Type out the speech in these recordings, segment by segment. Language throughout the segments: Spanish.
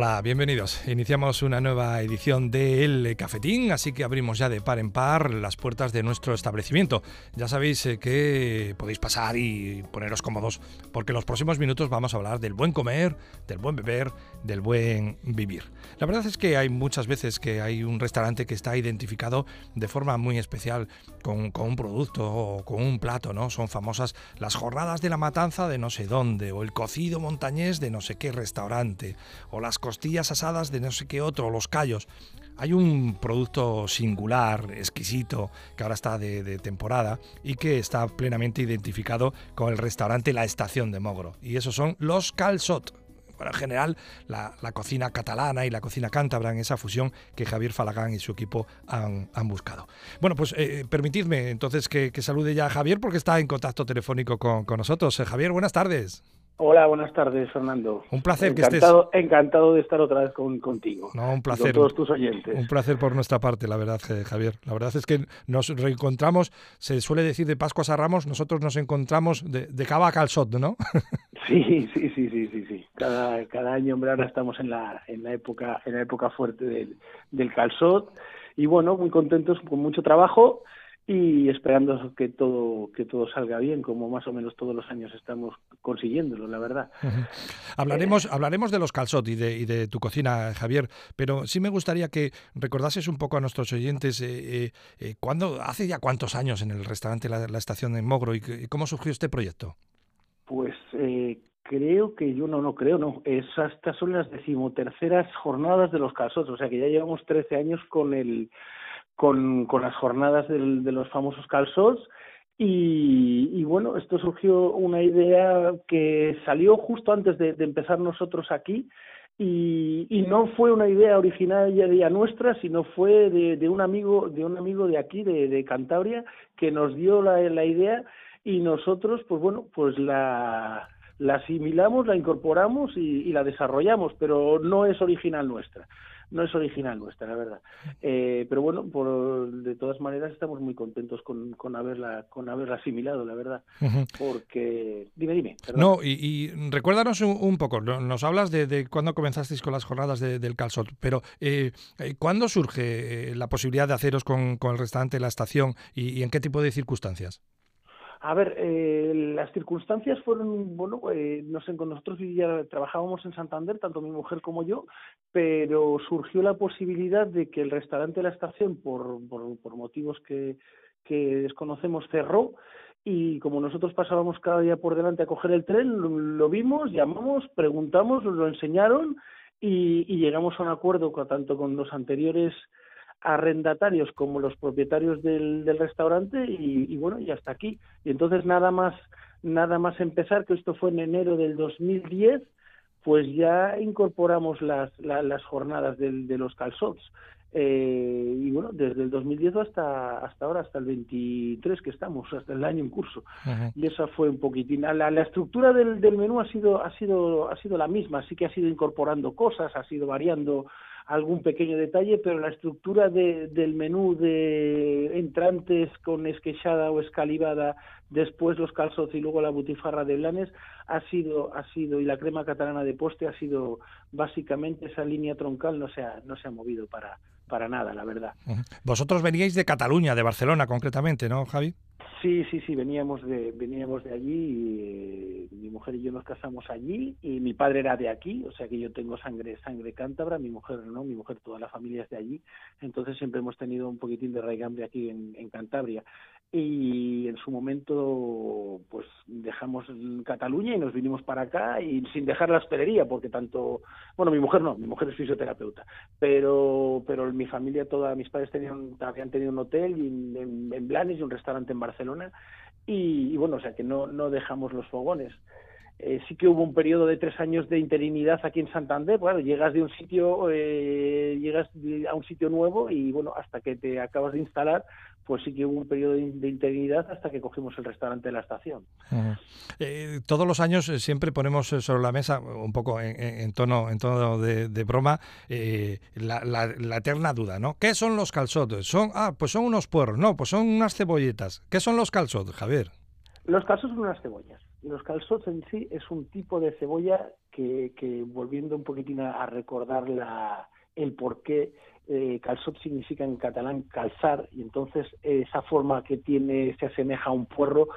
Hola, bienvenidos. Iniciamos una nueva edición de El Cafetín, así que abrimos ya de par en par las puertas de nuestro establecimiento. Ya sabéis eh, que podéis pasar y poneros cómodos, porque en los próximos minutos vamos a hablar del buen comer, del buen beber, del buen vivir. La verdad es que hay muchas veces que hay un restaurante que está identificado de forma muy especial con, con un producto o con un plato, ¿no? Son famosas las jornadas de la matanza de no sé dónde, o el cocido montañés de no sé qué restaurante, o las costillas asadas de no sé qué otro, los callos. Hay un producto singular, exquisito, que ahora está de, temporada y que está plenamente identificado con el restaurante La Estación de Mogro. Y esos son los calzot. Bueno, en general, la, cocina catalana y la cocina cántabra en esa fusión que Javier Falagán y su equipo han, buscado. Bueno, pues eh, permitidme entonces que, salude ya a Javier porque está en contacto telefónico con, con nosotros. Eh, Javier, buenas tardes. Hola, buenas tardes, Fernando. Un placer que estés. Encantado de estar otra vez contigo. No, un placer. Con todos tus oyentes. Un placer por nuestra parte, la verdad, Javier. La verdad es que nos reencontramos, se suele decir de Pascuas a Ramos, nosotros nos encontramos de, de cava a calzot, ¿no? Sí, sí, sí, sí, sí, sí. Cada, cada año, hombre, ahora estamos en la, en la época, en la época fuerte del, del calzot. Y bueno, muy contentos, con mucho trabajo y esperando que todo que todo salga bien como más o menos todos los años estamos consiguiéndolo la verdad. Hablaremos eh, hablaremos de los calzot y de, y de tu cocina Javier pero sí me gustaría que recordases un poco a nuestros oyentes eh, eh, eh cuándo hace ya cuántos años en el restaurante la, estación de Mogro y, cómo surgió este proyecto pues creo que yo no no creo no. Es, estas son las decimoterceras jornadas de los calzot o sea que ya llevamos 13 años con el con, con las jornadas del, de los famosos calzots y, y, bueno, esto surgió una idea que salió justo antes de, de empezar nosotros aquí. Y, y, no fue una idea originaria nuestra, sino fue de, un amigo de un amigo de aquí, de, de Cantabria, que nos dio la, la, idea. Y nosotros, pues bueno, pues la, la asimilamos, la incorporamos y, y la desarrollamos, pero no es original nuestra no es original nuestra, la verdad. Eh, pero bueno, por, de todas maneras estamos muy contentos con, con, haberla, con haberla asimilado, la verdad. Porque, dime, dime. No, y, recuérdanos un, poco, nos hablas de, de cuándo comenzasteis con las jornadas del calzot, pero eh, eh, ¿cuándo surge la posibilidad de haceros con, con el restaurante La Estación y en qué tipo de circunstancias? A ver, eh, las circunstancias fueron, bueno, eh, no sé, con nosotros ya trabajábamos en Santander, tanto mi mujer como yo, pero surgió la posibilidad de que el restaurante de la estación, por, por, por motivos que, que desconocemos, cerró. Y como nosotros pasábamos cada día por delante a coger el tren, lo, vimos, llamamos, preguntamos, nos lo enseñaron y, y llegamos a un acuerdo tanto con los anteriores arrendatarios como los propietarios del, del restaurante y, y, bueno, y hasta aquí. Y entonces nada más, nada más empezar, que esto fue en enero del 2010, pues ya incorporamos las, las jornadas del, de los calzots. Eh, y bueno, desde el 2010 hasta, hasta ahora, hasta el 23 que estamos, hasta el año en curso. Y esa fue un poquitín. La, la estructura del, del menú ha sido, ha, sido, ha sido la misma, sí que ha sido incorporando cosas, ha sido variando algún pequeño detalle, pero la estructura de, del menú de entrantes con esquechada o escalivada, después los calzots y luego la butifarra de Blanes ha sido ha sido y la crema catalana de poste ha sido básicamente esa línea troncal no se ha, no se ha movido para para nada, la verdad. Vosotros veníais de Cataluña, de Barcelona concretamente, ¿no, Javi? Sí, sí, sí, veníamos de, veníamos de allí, y, eh, mi mujer y yo nos casamos allí y mi padre era de aquí, o sea que yo tengo sangre, sangre cántabra, mi mujer no, mi mujer toda la familia es de allí, entonces siempre hemos tenido un poquitín de raigambre aquí en, en Cantabria y en su momento pues dejamos Cataluña y nos vinimos para acá y sin dejar la hostelería porque tanto bueno mi mujer no mi mujer es fisioterapeuta pero pero mi familia toda mis padres tenían habían tenido un hotel en, Blanes y un restaurante en Barcelona y, y, bueno o sea que no no dejamos los fogones eh, sí que hubo un periodo de tres años de interinidad aquí en Santander. Bueno, llegas de un sitio, eh, llegas a un sitio nuevo y bueno, hasta que te acabas de instalar, pues sí que hubo un periodo de, interinidad hasta que cogimos el restaurante de la estación. eh, todos los años eh, siempre ponemos eh, sobre la mesa, un poco en, en tono, en tono de, de broma, eh, la, la, la, eterna duda, ¿no? ¿Qué son los calzotes? Son, ah, pues son unos puerros, no, pues son unas cebolletas. ¿Qué son los calzotes, Javier? Los calzotes son unas cebollas Los calzots en sí es un tipo de cebolla que, que volviendo un poquitín a, recordar la, el por qué eh, calzot significa en catalán calzar y entonces esa forma que tiene se asemeja a un puerro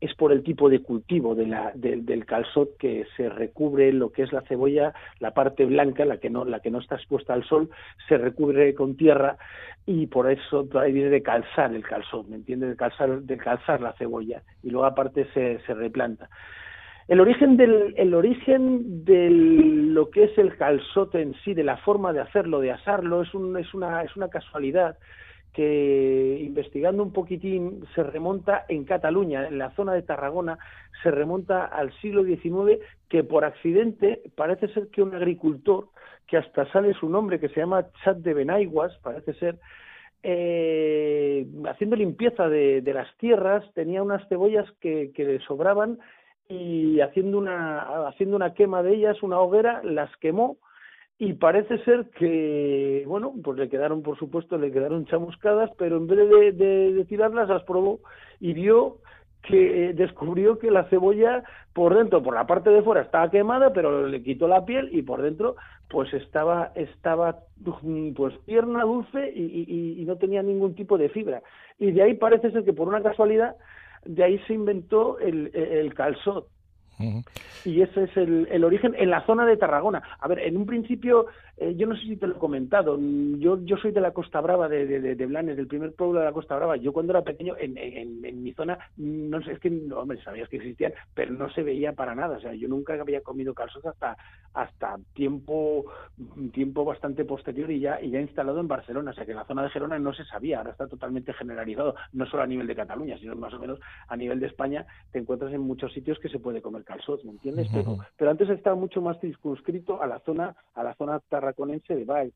es por el tipo de cultivo de la, del calzot que se recubre lo que es la cebolla, la parte blanca, la que no, la que no está expuesta al sol, se recubre con tierra y por eso viene de calzar el calzot, ¿me entiendes? De calzar, de calzar la cebolla y luego aparte se, se replanta. El origen del el origen de lo que es el calzote en sí, de la forma de hacerlo, de asarlo, es, un, es, una, es una casualidad que investigando un poquitín se remonta en Cataluña, en la zona de Tarragona, se remonta al siglo XIX, que por accidente parece ser que un agricultor, que hasta sale su nombre, que se llama Chat de Benaiguas, parece ser, eh, haciendo limpieza de, las tierras, tenía unas cebollas que, que le sobraban y haciendo una, haciendo una quema de ellas, una hoguera, las quemó y parece ser que, bueno, pues le quedaron, por supuesto, le quedaron chamuscadas, pero en vez de, de, tirarlas, las probó y vio que eh, descubrió que la cebolla por dentro, por la parte de fuera estaba quemada, pero le quitó la piel y por dentro pues estaba estaba pues tierna, dulce y, y, no tenía ningún tipo de fibra. Y de ahí parece ser que por una casualidad de ahí se inventó el, el calzot y ese es el, el, origen en la zona de Tarragona. A ver, en un principio, eh, yo no sé si te lo he comentado, yo, yo soy de la Costa Brava de, de, de, Blanes, del primer pueblo de la Costa Brava. Yo cuando era pequeño, en, en, en mi zona, no sé, es que, no, hombre, sabías que existían, pero no se veía para nada. O sea, yo nunca había comido calzos hasta, hasta tiempo, tiempo bastante posterior y ya, y ya instalado en Barcelona. O sea, que en la zona de Gerona no se sabía, ahora está totalmente generalizado, no solo a nivel de Cataluña, sino más o menos a nivel de España. Te encuentras en muchos sitios que se puede comer calzot, ¿me entiendes? pero, pero antes estaba mucho más circunscrito a la zona, a la zona tarraconense de Baez.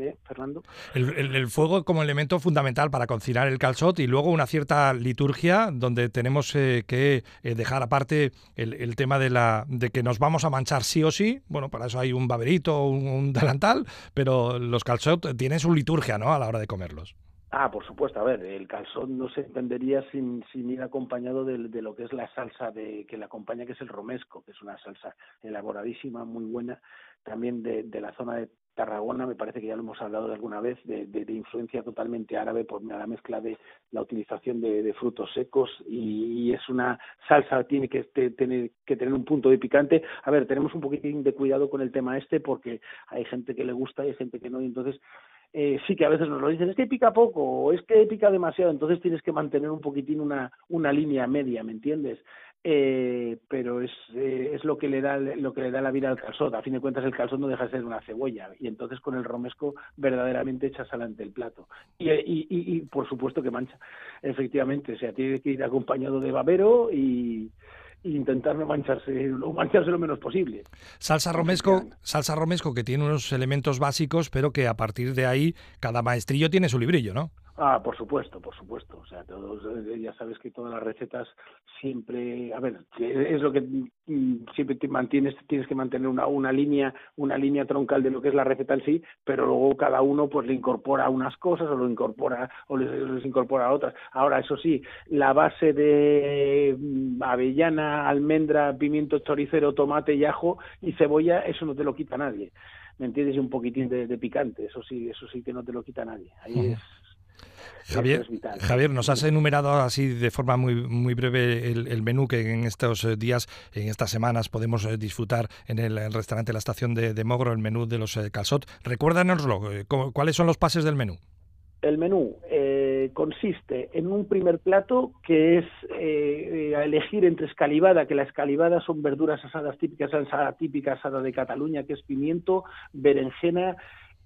¿Eh, Fernando. El, fuego como elemento fundamental para cocinar el calzot y luego una cierta liturgia donde tenemos eh, que eh, dejar aparte el, tema de la de que nos vamos a manchar sí o sí. Bueno, para eso hay un baberito, un, un delantal, pero los calzot tienen su liturgia, ¿no? A la hora de comerlos. Ah, por supuesto. A ver, el calzón no se entendería sin, sin ir acompañado de, de, lo que es la salsa de que le acompaña, que es el romesco, que es una salsa elaboradísima, muy buena, también de, de la zona de Tarragona, me parece que ya lo hemos hablado de alguna vez, de, de, influencia totalmente árabe por la mezcla de la utilización de, frutos secos y, es una salsa, tiene que tener, que tener un punto de picante. A ver, tenemos un poquitín de cuidado con el tema este porque hay gente que le gusta y hay gente que no, y entonces eh, sí que a veces nos lo dicen, es que pica poco o es que pica demasiado, entonces tienes que mantener un poquitín una, una línea media, ¿me entiendes? Eh, pero es, eh, es lo que le da lo que le da la vida al calzón. A fin de cuentas el calzón no deja de ser una cebolla y entonces con el romesco verdaderamente echas adelante el plato. Y, y, y, por supuesto que mancha, efectivamente, o sea, tiene que ir acompañado de babero y, intentar no mancharse o mancharse lo menos posible. Salsa romesco, salsa romesco que tiene unos elementos básicos, pero que a partir de ahí cada maestrillo tiene su librillo, ¿no? Ah, por supuesto, por supuesto. O sea, todos, eh, ya sabes que todas las recetas siempre, a ver, es lo que mm, siempre te mantienes, tienes que mantener una, una línea, una línea troncal de lo que es la receta en sí, pero luego cada uno pues le incorpora unas cosas o lo incorpora o les, incorpora otras. Ahora, eso sí, la base de mm, avellana, almendra, pimiento choricero, tomate y ajo y cebolla, eso no te lo quita nadie. ¿Me entiendes? Y un poquitín de, picante, eso sí, eso sí que no te lo quita nadie. Ahí es Javier, Javier, nos has enumerado así de forma muy, muy breve el, menú que en estos eh, días, en estas semanas, podemos eh, disfrutar en el, restaurante La Estación de, Mogro, el menú de los eh, calzot. Recuérdanoslo, ¿cuáles son los pases del menú? El menú consiste en un primer plato que es a elegir entre escalivada, que la escalivada son verduras asadas típicas, salsa típica asada de Cataluña, que es pimiento, berenjena,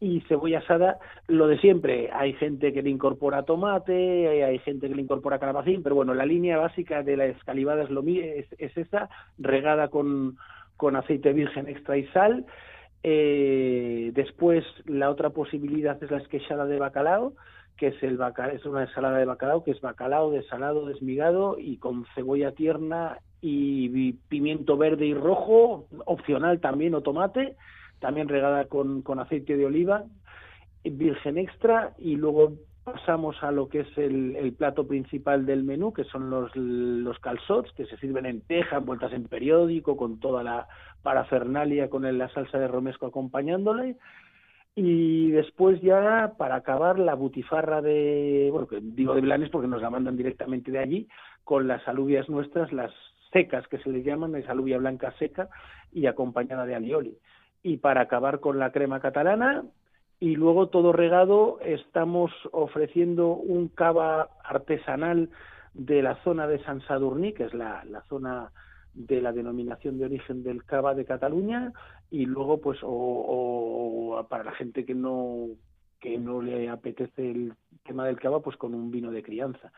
y cebolla asada, lo de siempre. Hay gente que le incorpora tomate, hay gente que le incorpora calabacín, pero bueno, la línea básica de la escalivada es, lo, es, es esa, regada con, con aceite virgen extra y sal. Eh, después, la otra posibilidad es la esqueixada de bacalao, que es, el es una ensalada de bacalao, que es bacalao desalado, desmigado y con cebolla tierna y pimiento verde y rojo, opcional también, o tomate también regada con, con aceite de oliva, virgen extra y luego pasamos a lo que es el, plato principal del menú, que son los, los calzots, que se sirven en teja, envueltas en periódico, con toda la parafernalia, con la salsa de romesco acompañándole. Y después ya, para acabar, la butifarra de, bueno, que digo de Blanes porque nos la mandan directamente de allí, con las alubias nuestras, las secas que se les llaman, es alubia blanca seca y acompañada de alioli. Y para acabar con la crema catalana, y luego todo regado estamos ofreciendo un cava artesanal de la zona de San Sadurní, que es la, zona de la denominación de origen del cava de Cataluña. Y luego pues o, para la gente que no que no le apetece el tema del cava pues con un vino de crianza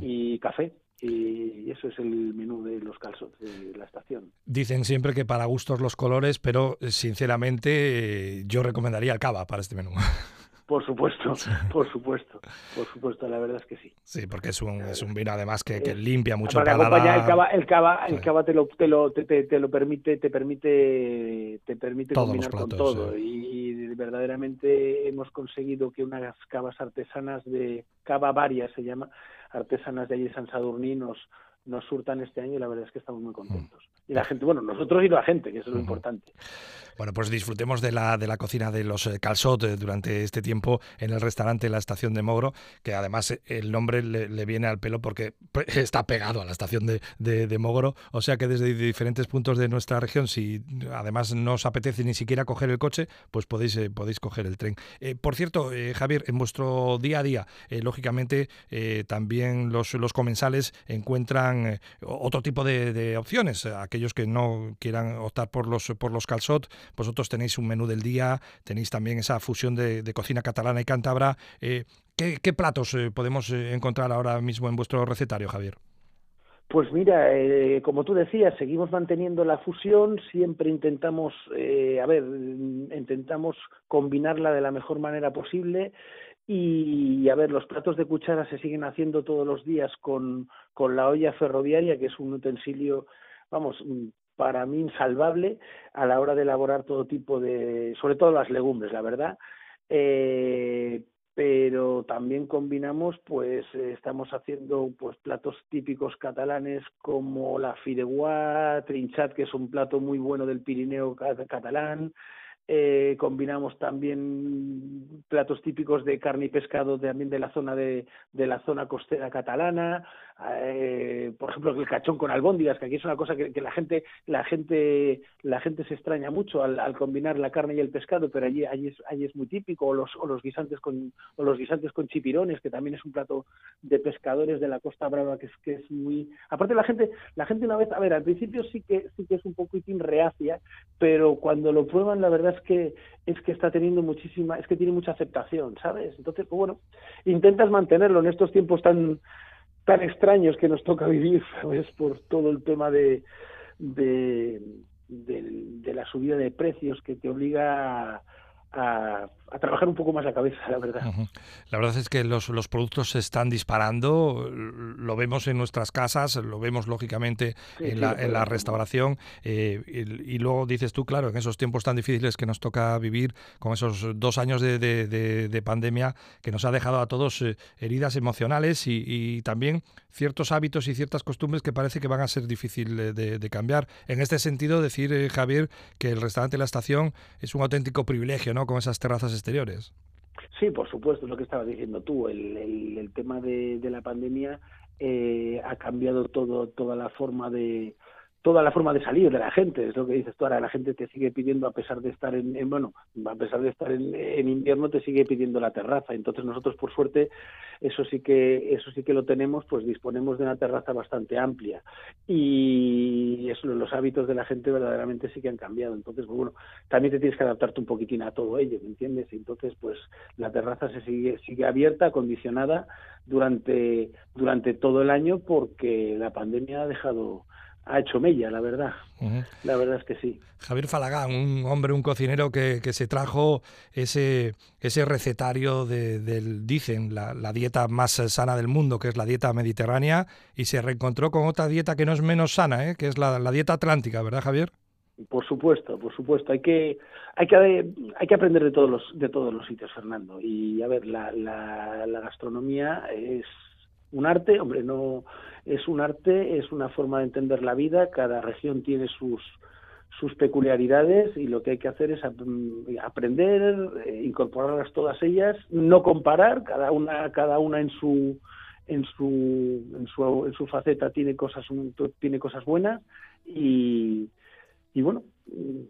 y café y eso es el menú de los calzos de la estación. Dicen siempre que para gustos los colores, pero eh, sinceramente eh, yo recomendaría el cava para este menú. Por supuesto, por supuesto, por supuesto, la verdad es que sí. Sí, porque es un, es un vino además que, limpia mucho el paladar. El cava, el cava, el cava te, lo, te, lo, te, lo permite, te permite, te permite combinar con todo. Y, verdaderamente hemos conseguido que unas cavas artesanas de cava varias se llama, artesanas de allí de San Sadurní nos, nos surtan este año y la verdad es que estamos muy contentos. Y la gente, bueno, nosotros y la gente, que eso es lo importante. Bueno, pues disfrutemos de la, de la cocina de los eh, calzot eh, durante este tiempo en el restaurante La Estación de Mogro, que además eh, el nombre le, viene al pelo porque está pegado a la estación de, de, Mogro, o sea que desde diferentes puntos de nuestra región, si además no os apetece ni siquiera coger el coche, pues podéis, podéis coger el tren. por cierto, Javier, en vuestro día a día, lógicamente también los, los comensales encuentran otro tipo de, de opciones, aquellos que no quieran optar por los, por los calzot, vosotros tenéis un menú del día, tenéis también esa fusión de, cocina catalana y cántabra. Eh, ¿qué, platos eh, podemos eh, encontrar ahora mismo en vuestro recetario, Javier? Pues mira, como tú decías, seguimos manteniendo la fusión, siempre intentamos, a ver, intentamos combinarla de la mejor manera posible y, a ver, los platos de cuchara se siguen haciendo todos los días con, con la olla ferroviaria, que es un utensilio, vamos, para mí insalvable a la hora de elaborar todo tipo de, sobre todo las legumbres, la verdad. Eh, pero también combinamos, pues estamos haciendo pues platos típicos catalanes como la fideuà, trinchat, que es un plato muy bueno del Pirineo catalán, eh, combinamos también platos típicos de carne y pescado también de la zona de, de la zona costera catalana. Eh, por ejemplo el cachón con albóndigas que aquí es una cosa que, la gente la gente la gente se extraña mucho al, combinar la carne y el pescado pero allí allí es, allí es muy típico. O los o los guisantes con o los guisantes con chipirones que también es un plato de pescadores de la Costa Brava que es que es muy aparte la gente la gente una vez a ver al principio sí que sí que es un poquitín reacia pero cuando lo prueban la verdad que es que está teniendo muchísima, es que tiene mucha aceptación, ¿sabes? Entonces, pues bueno, intentas mantenerlo en estos tiempos tan tan extraños que nos toca vivir, ¿sabes? Por todo el tema de, de, de la subida de precios que te obliga a, a, trabajar un poco más la cabeza, la verdad. La verdad es que los, los, productos se están disparando, lo vemos en nuestras casas, lo vemos lógicamente en, la, en, la, restauración eh, y, luego dices tú, claro, en esos tiempos tan difíciles que nos toca vivir, con esos dos años de, de, pandemia que nos ha dejado a todos eh, heridas emocionales y, también ciertos hábitos y ciertas costumbres que parece que van a ser difíciles de, cambiar. En este sentido, decir, eh, Javier, que el restaurante La Estación es un auténtico privilegio, con esas terrazas exteriores. Sí, por supuesto, lo que estabas diciendo tú. El, el, tema de, de, la pandemia eh, ha cambiado todo, toda la forma de, toda la forma de salir de la gente, es lo que dices tú ahora, la gente te sigue pidiendo a pesar de estar en, bueno, a pesar de estar en, invierno te sigue pidiendo la terraza, entonces nosotros por suerte eso sí que eso sí que lo tenemos, pues disponemos de una terraza bastante amplia. Y eso, los hábitos de la gente verdaderamente sí que han cambiado, entonces pues bueno, también te tienes que adaptarte un poquitín a todo ello, ¿me entiendes? Entonces pues la terraza se sigue sigue abierta, acondicionada durante durante todo el año porque la pandemia ha dejado ha hecho mella, la verdad. La verdad es que sí. Javier Falagán, un hombre, un cocinero que, se trajo ese, ese recetario de, del, dicen, la, dieta más sana del mundo, que es la dieta mediterránea, y se reencontró con otra dieta que no es menos sana, ¿eh? que es la, dieta atlántica, ¿verdad, Javier? Por supuesto, por supuesto. Hay que, hay que, hay que aprender de todos los, de todos los sitios, Fernando. Y a ver, la, la, la gastronomía es un arte, hombre, no es un arte, es una forma de entender la vida. Cada región tiene sus sus peculiaridades y lo que hay que hacer es aprender, eh, incorporarlas todas ellas, no comparar, cada una, cada una en su en su, en su, en su faceta tiene cosas tiene cosas buenas y, y bueno,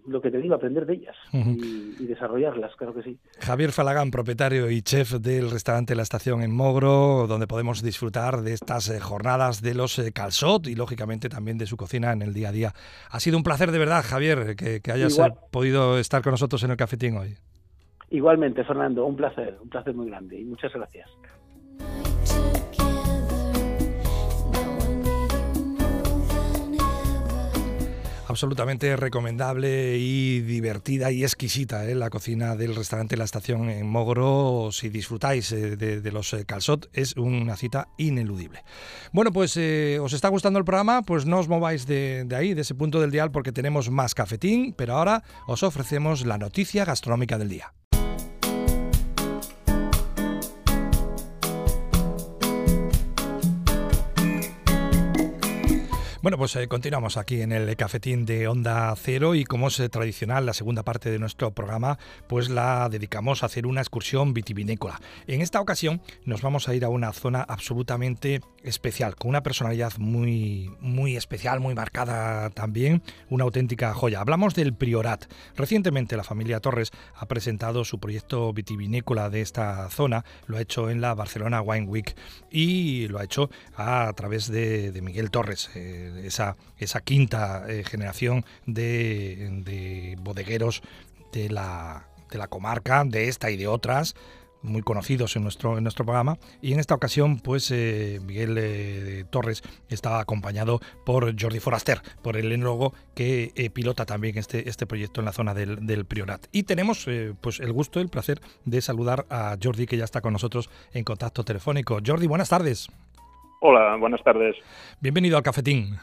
lo que te digo, aprender de ellas y, desarrollarlas, claro que sí. Javier Falagán, propietario y chef del restaurante La Estación en Mogro, donde podemos disfrutar de estas eh, jornadas de los eh, calzot y lógicamente también de su cocina en el día a día. Ha sido un placer de verdad, Javier, que, hayas eh, podido estar con nosotros en el cafetín hoy. Igualmente, Fernando, un placer, un placer muy grande y muchas gracias. Absolutamente recomendable y divertida y exquisita ¿eh? la cocina del restaurante La Estación en Mogro. Si disfrutáis eh, de, los eh, calzot, es una cita ineludible. Bueno, pues os está gustando el programa, pues no os mováis de, de ahí, de ese punto del dial, porque tenemos más cafetín, pero ahora os ofrecemos la noticia gastronómica del día. Bueno, pues eh, continuamos aquí en el cafetín de Onda Cero y como es eh, tradicional, la segunda parte de nuestro programa, pues la dedicamos a hacer una excursión vitivinícola. En esta ocasión nos vamos a ir a una zona absolutamente especial, con una personalidad muy, muy especial, muy marcada también, una auténtica joya. Hablamos del Priorat. Recientemente la familia Torres ha presentado su proyecto vitivinícola de esta zona, lo ha hecho en la Barcelona Wine Week y lo ha hecho a través de, Miguel Torres. Eh, esa, esa quinta eh, generación de, bodegueros de la, de la comarca, de esta y de otras, muy conocidos en nuestro, en nuestro programa. Y en esta ocasión, pues eh, Miguel eh, Torres estaba acompañado por Jordi Foraster, por el enólogo que pilota también este, este proyecto en la zona del, del Priorat. Y tenemos pues el gusto, el placer de saludar a Jordi, que ya está con nosotros en contacto telefónico. Jordi, buenas tardes. Hola, buenas tardes. Bienvenido al cafetín.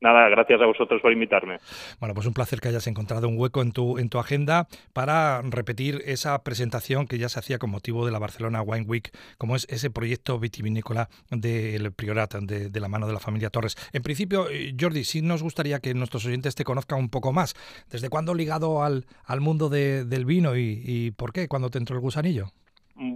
Nada, gracias a vosotros por invitarme. Bueno, pues un placer que hayas encontrado un hueco en tu, en tu agenda para repetir esa presentación que ya se hacía con motivo de la Barcelona Wine Week, como es ese proyecto vitivinícola del Priorat, de, la mano de la familia Torres. En principio, eh, Jordi, sí nos gustaría que nuestros oyentes te conozcan un poco más. ¿Desde cuándo ligado al, al mundo del vino y, y por qué? ¿Cuándo te entró el gusanillo?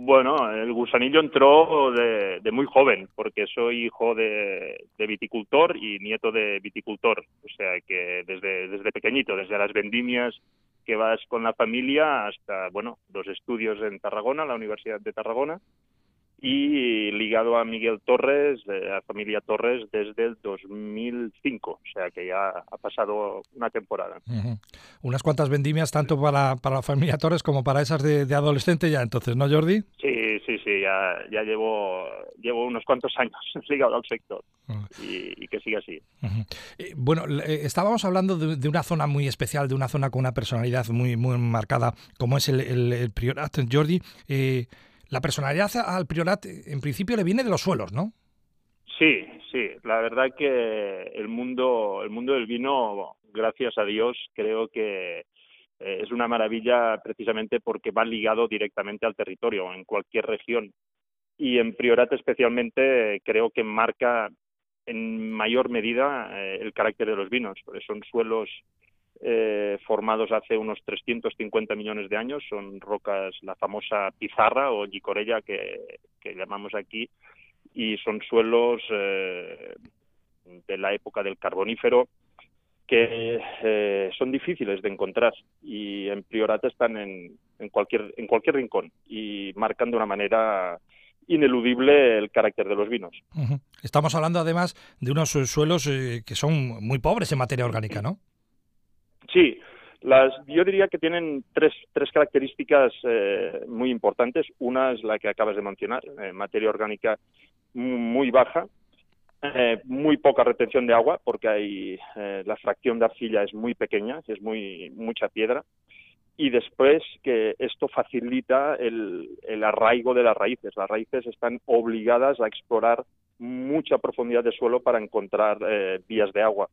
Bueno, el gusanillo entró de, muy joven, porque soy hijo de, viticultor y nieto de viticultor. O sea que desde, desde pequeñito, desde las vendimias que vas con la familia hasta, bueno, los estudios en Tarragona, la Universidad de Tarragona, y ligado a Miguel Torres, de la familia Torres, desde el 2005, o sea que ya ha pasado una temporada. Unas cuantas vendimias tanto para, para la familia Torres como para esas de, adolescente ya entonces, ¿no Jordi? Sí, sí, sí, ya, ya llevo, llevo unos cuantos años ligado al sector ah. y, que sigue así. Eh, bueno, eh, estábamos hablando de, una zona muy especial, de una zona con una personalidad muy, muy marcada como es el, el, Priorat, Jordi. Eh, la personalidad al Priorat en principio le viene de los suelos, ¿no? Sí, sí. La verdad que el mundo, el mundo del vino, gracias a Dios, creo que eh, es una maravilla precisamente porque va ligado directamente al territorio en cualquier región. Y en Priorat especialmente creo que marca en mayor medida eh, el carácter de los vinos, porque son suelos eh, formados hace unos 350 millones de años. Son rocas, la famosa pizarra o gicorella que, llamamos aquí, y son suelos eh, de la época del carbonífero que eh, son difíciles de encontrar y en Priorat están en, cualquier, en cualquier rincón y marcan de una manera ineludible el carácter de los vinos. Estamos hablando además de unos suelos que son muy pobres en materia orgánica, ¿no? Sí, las, yo diría que tienen tres, tres características eh, muy importantes. Una es la que acabas de mencionar, eh, materia orgánica muy baja, eh, muy poca retención de agua, porque hay, la fracción de arcilla es muy pequeña, es muy mucha piedra. Y después que esto facilita el, el arraigo de las raíces. Las raíces están obligadas a explorar mucha profundidad de suelo para encontrar vías de agua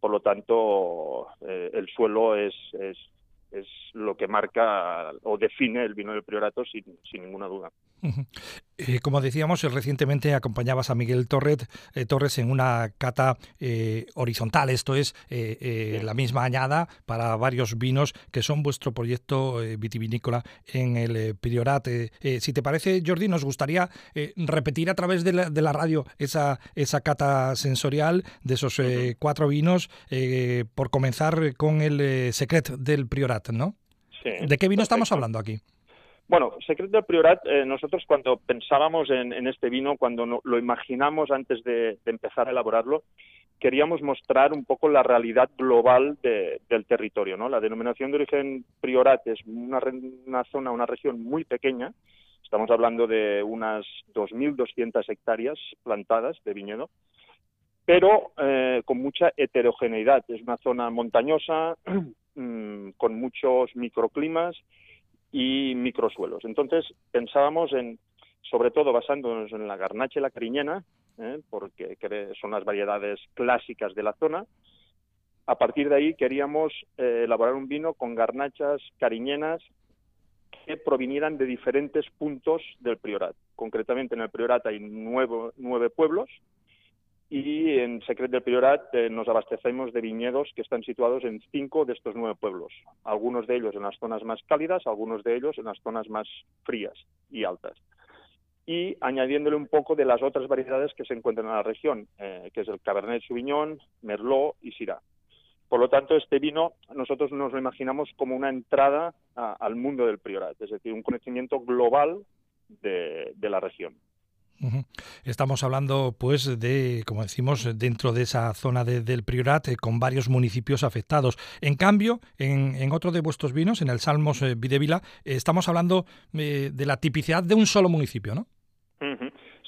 por lo tanto, el suelo es, es, es, lo que marca o define el vino del Priorato sin, sin ninguna duda. Eh, como decíamos, recientemente acompañabas a Miguel Torres, eh, Torres en una cata eh, horizontal, esto es la misma añada para varios vinos que son vuestro proyecto vitivinícola en el Priorat. si te parece, Jordi, nos gustaría repetir a través de la, radio esa, esa cata sensorial de esos cuatro vinos, por comenzar con el secret del Priorat, ¿no? ¿De qué vino estamos hablando aquí? Bueno, Secret del Priorat, eh, nosotros cuando pensábamos en, este vino, cuando lo imaginamos antes de, empezar a elaborarlo, queríamos mostrar un poco la realidad global del territorio. ¿no? La denominación de origen Priorat es una, zona, una región muy pequeña, estamos hablando de unas 2.200 hectáreas plantadas de viñedo, pero eh, con mucha heterogeneidad. Es una zona montañosa, mm, con muchos microclimas, y microsuelos. Entonces pensábamos en, sobre todo basándonos en la garnacha y la cariñena, ¿eh? porque son las variedades clásicas de la zona. A partir de ahí queríamos eh, elaborar un vino con garnachas cariñenas que provinieran de diferentes puntos del Priorat. Concretamente en el Priorat hay nueve pueblos, y en Secret del Priorat eh, nos abastecemos de viñedos que están situados en cinco de estos nueve pueblos, algunos de ellos en las zonas más cálidas, algunos de ellos en las zonas más frías y altas. Y añadiéndole un poco de las otras variedades que se encuentran en la región, eh, que es el Cabernet Sauvignon, Merlot y Syrah. Por lo tanto, este vino nosotros nos lo imaginamos como una entrada al mundo del Priorat, es decir, un conocimiento global de la región. Estamos hablando, pues, de, como decimos, dentro de esa zona del Priorat, eh, con varios municipios afectados. En cambio, en, otro de vuestros vinos, en el Salmos eh, Videvila, eh, estamos hablando de la tipicidad de un solo municipio, ¿no?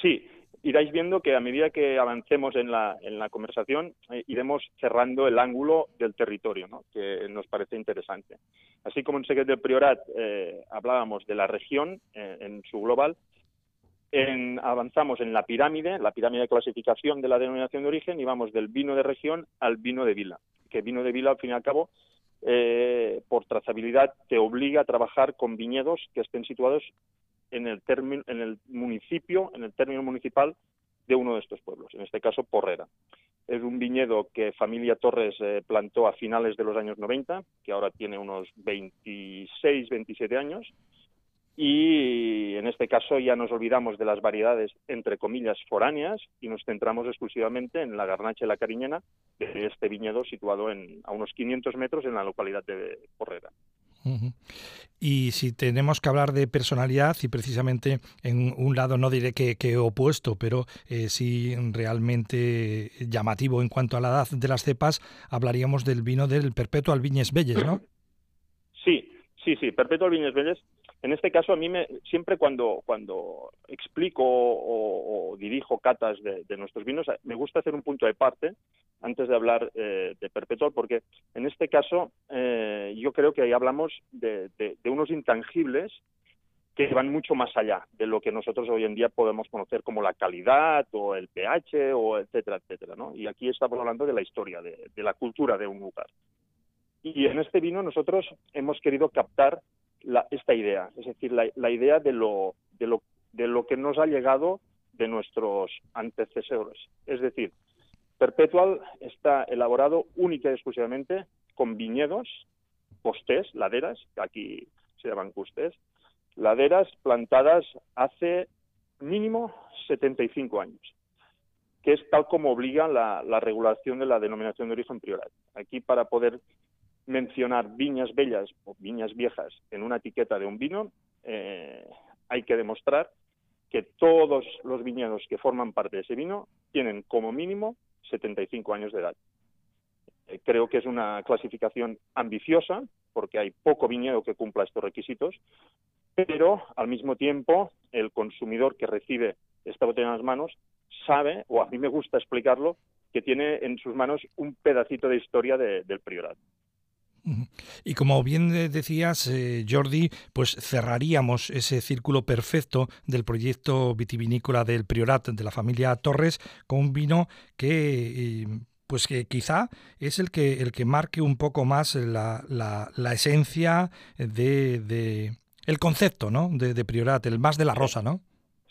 Sí, iráis viendo que a medida que avancemos en la, en la conversación, iremos cerrando el ángulo del territorio, ¿no? que nos parece interesante. Así como en Secret del Priorat hablábamos de la región en su global, avanzamos en la pirámide, la pirámide de clasificación de la denominación de origen, y vamos del vino de región al vino de vila. Que vino de vila, al fin y al cabo, eh, por trazabilidad, te obliga a trabajar con viñedos que estén situados en el, en el municipio, en el término municipal de uno de estos pueblos, en este caso Porrera. Es un viñedo que Familia Torres eh, plantó a finales de los años 90, que ahora tiene unos 26, 27 años, y en este caso ya nos olvidamos de las variedades entre comillas foráneas y nos centramos exclusivamente en la garnacha y la cariñena de este viñedo situado en, a unos 500 metros en la localidad de Porrera. Y si tenemos que hablar de personalidad, y precisamente en un lado no diré que, opuesto, pero eh, sí realmente llamativo en cuanto a la edad de las cepas, hablaríamos del vino del Perpetual Viñes Belles, ¿no? Sí, sí, sí, Perpetual Viñes Belles en este caso, a mí me, siempre cuando, cuando explico o, dirijo catas de, nuestros vinos, me gusta hacer un punto de parte antes de hablar eh, de Perpetual, porque en este caso eh, yo creo que ahí hablamos de, unos intangibles que van mucho más allá de lo que nosotros hoy en día podemos conocer como la calidad o el pH o etcétera, etcétera, ¿no? Y aquí estamos hablando de la historia, de, de la cultura de un lugar. Y en este vino nosotros hemos querido captar esta idea, es decir, la, idea de lo, de, lo, de lo que nos ha llegado de nuestros antecesores. Es decir, Perpetual está elaborado única y exclusivamente con viñedos, postés, laderas, que aquí se llaman custés, laderas plantadas hace mínimo 75 años, que es tal como obliga la, la regulación de la denominación de origen prioral. Aquí, para poder mencionar viñas bellas o viñas viejas en una etiqueta de un vino, eh, hay que demostrar que todos los viñedos que forman parte de ese vino tienen como mínimo 75 años de edad. Eh, creo que es una clasificación ambiciosa porque hay poco viñedo que cumpla estos requisitos, pero al mismo tiempo el consumidor que recibe esta botella en las manos sabe, o a mí me gusta explicarlo, que tiene en sus manos un pedacito de historia del priorato. Y como bien decías, eh, Jordi, pues cerraríamos ese círculo perfecto del proyecto vitivinícola del Priorat de la familia Torres con un vino que... Eh, pues que quizá es el que, el que marque un poco más la, la, esencia de, de, el concepto, ¿no? De, de Priorat, el más de la rosa, ¿no?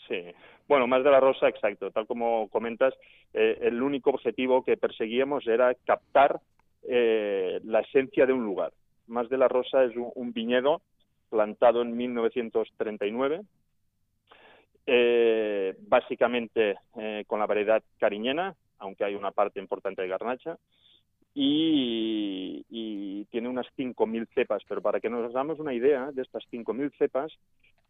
Sí. Bueno, más de la rosa, exacto. Tal como comentas, eh, el único objetivo que perseguíamos era captar eh, la esencia de un lugar. Más de la rosa es un, viñedo plantado en 1939, eh, básicamente con la variedad cariñena, aunque hay una parte importante de garnacha, y, tiene unas 5.000 cepas. Pero para que nos hagamos una idea de estas 5.000 cepas,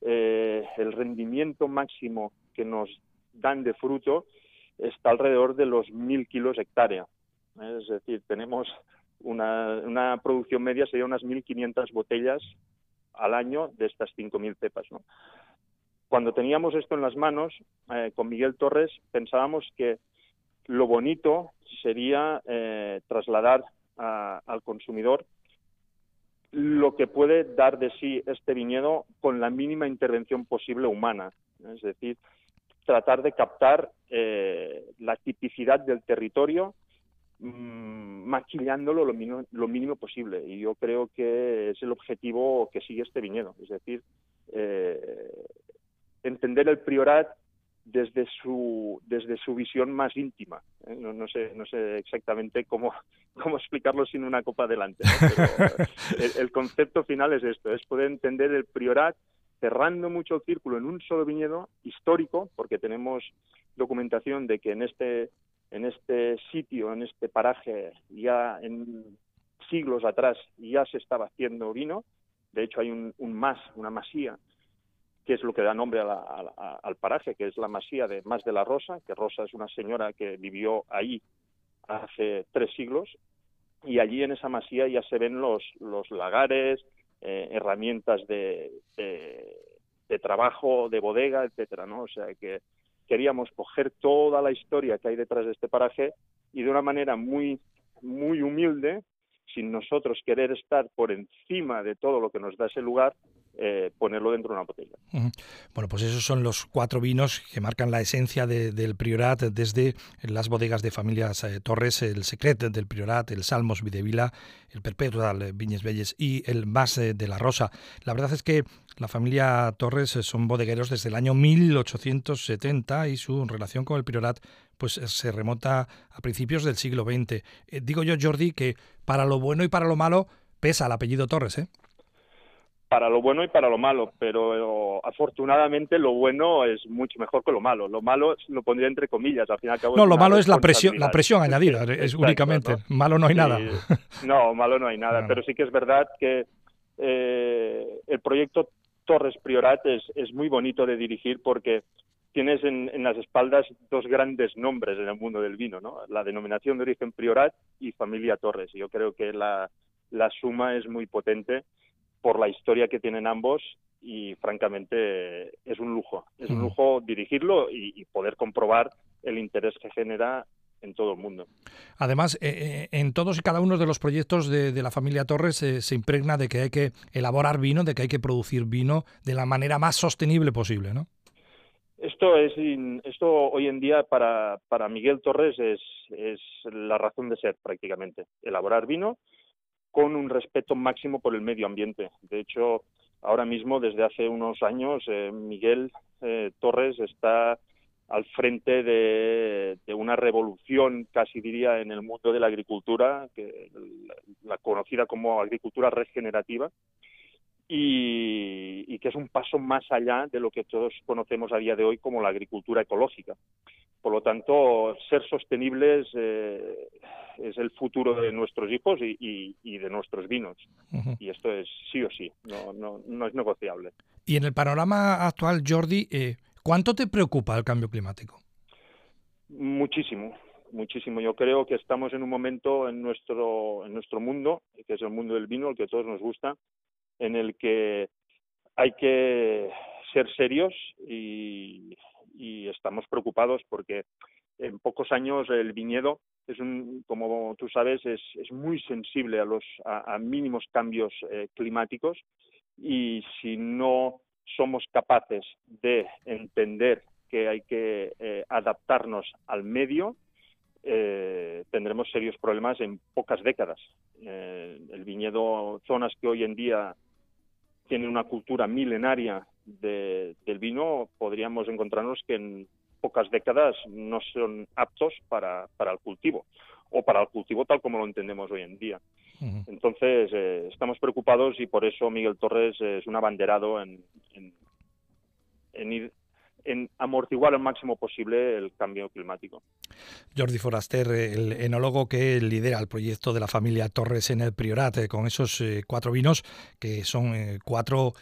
eh, el rendimiento máximo que nos dan de fruto está alrededor de los 1.000 kilos hectárea. Es decir, tenemos una, una producción media, sería unas 1.500 botellas al año de estas 5.000 cepas. Cuando teníamos esto en las manos, eh, con Miguel Torres, pensábamos que lo bonito sería eh, trasladar al consumidor lo que puede dar de sí este viñedo con la mínima intervención posible humana. Es decir, tratar de captar eh, la tipicidad del territorio mmm, maquillándolo lo mínimo, lo mínimo, posible. Y yo creo que es el objetivo que sigue este viñedo. Es decir, eh, entender el priorat desde su desde su visión más íntima ¿eh? no, no, sé no sé exactamente cómo cómo explicarlo sin una copa delante el, concepto final es esto es poder entender el priorat cerrando mucho el círculo en un solo viñedo histórico porque tenemos documentación de que en este en este sitio en este paraje ya en siglos atrás ya se estaba haciendo vino de hecho hay un, más una masía que es lo que da nombre al paraje, que es la masía de Más de la Rosa, que Rosa es una señora que vivió ahí hace tres siglos, y allí en esa masía ya se ven los, los lagares, eh, herramientas de, de, trabajo, de bodega, etcétera, ¿no? O sea que queríamos coger toda la historia que hay detrás de este paraje y de una manera muy, muy humilde, sin nosotros querer estar por encima de todo lo que nos da ese lugar, eh, ponerlo dentro de una botella. Bueno, pues esos son los cuatro vinos que marcan la esencia del Priorat desde las bodegas de familias eh, Torres, el Secret del Priorat, el Salmos Videvila, el Perpetual Viñes Belles y el Más eh, de la Rosa. La verdad es que la familia Torres son bodegueros desde el año 1870 y su relación con el Priorat pues se remonta a principios del siglo XX. digo yo, Jordi, que para lo bueno y para lo malo pesa el apellido Torres, ¿eh? Para lo bueno y para lo malo, pero afortunadamente lo bueno es mucho mejor que lo malo. Lo malo lo pondría entre comillas, al fin y al cabo. No, lo malo es la presión, la presión añadida, es únicamente. Malo no hay nada. No, malo no hay nada, pero sí que es verdad que eh, el proyecto Torres Priorat es, es muy bonito de dirigir porque tienes en, en, las espaldas dos grandes nombres en el mundo del vino, ¿no? La denominación de origen Priorat y Familia Torres. Yo creo que la, la suma es muy potente por la historia que tienen ambos y francamente es un lujo, es un lujo dirigirlo y, poder comprobar el interés que genera en todo el mundo. Además, eh, eh, en todos y cada uno de los proyectos de, la familia Torres eh, se impregna de que hay que elaborar vino, de que hay que producir vino de la manera más sostenible posible, ¿no? Esto es esto hoy en día para, para Miguel Torres es, es la razón de ser prácticamente. Elaborar vino con un respeto máximo por el medio ambiente. De hecho, ahora mismo, desde hace unos años, eh, Miguel eh, Torres está al frente de, una revolución, casi diría, en el mundo de la agricultura, que, la conocida como agricultura regenerativa, y, que es un paso más allá de lo que todos conocemos a día de hoy como la agricultura ecológica. Por lo tanto, ser sostenibles eh, es el futuro de nuestros hijos y, de nuestros vinos. Y esto es sí o sí, no, no, no, es negociable. Y en el panorama actual, Jordi, eh, ¿cuánto te preocupa el cambio climático? Muchísimo, muchísimo. Yo creo que estamos en un momento en nuestro, en nuestro mundo, que es el mundo del vino, el que a todos nos gusta, en el que hay que ser serios y, estamos preocupados porque en pocos años el viñedo es un, como tú sabes, es, es muy sensible a los a, mínimos cambios eh, climáticos y si no somos capaces de entender que hay que eh, adaptarnos al medio, eh, tendremos serios problemas en pocas décadas. Eh, el viñedo, zonas que hoy en día tienen una cultura milenaria del vino, podríamos encontrarnos que en pocas décadas no son aptos para, para el cultivo o para el cultivo tal como lo entendemos hoy en día. Entonces, eh, estamos preocupados y por eso Miguel Torres es un abanderado en, en, en ir en amortiguar al máximo posible el cambio climático. Jordi Foraster, el enólogo que lidera el proyecto de la familia Torres en el Priorat, eh, con esos eh, cuatro vinos que son eh, cuatro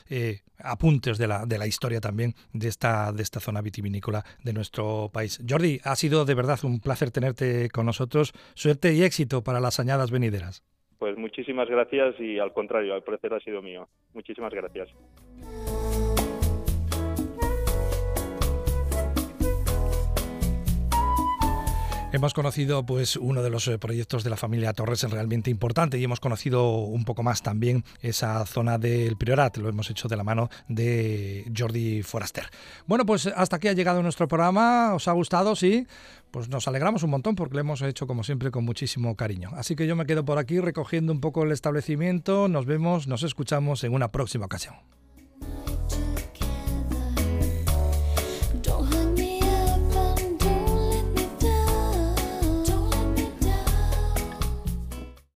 apuntes de la, de la historia también de esta, de esta zona vitivinícola de nuestro país. Jordi, ha sido de verdad un placer tenerte con nosotros. Suerte y éxito para las añadas venideras. Pues muchísimas gracias y al contrario, el placer ha sido mío. Muchísimas gracias. Hemos conocido pues uno de los eh, proyectos de la familia Torres realmente importante y hemos conocido un poco más también esa zona del Priorat, lo hemos hecho de la mano de Jordi Foraster. Bueno, pues hasta aquí ha llegado nuestro programa, ¿os ha gustado? Sí, pues nos alegramos un montón porque lo hemos hecho como siempre con muchísimo cariño. Así que yo me quedo por aquí recogiendo un poco el establecimiento, nos vemos, nos escuchamos en una próxima ocasión.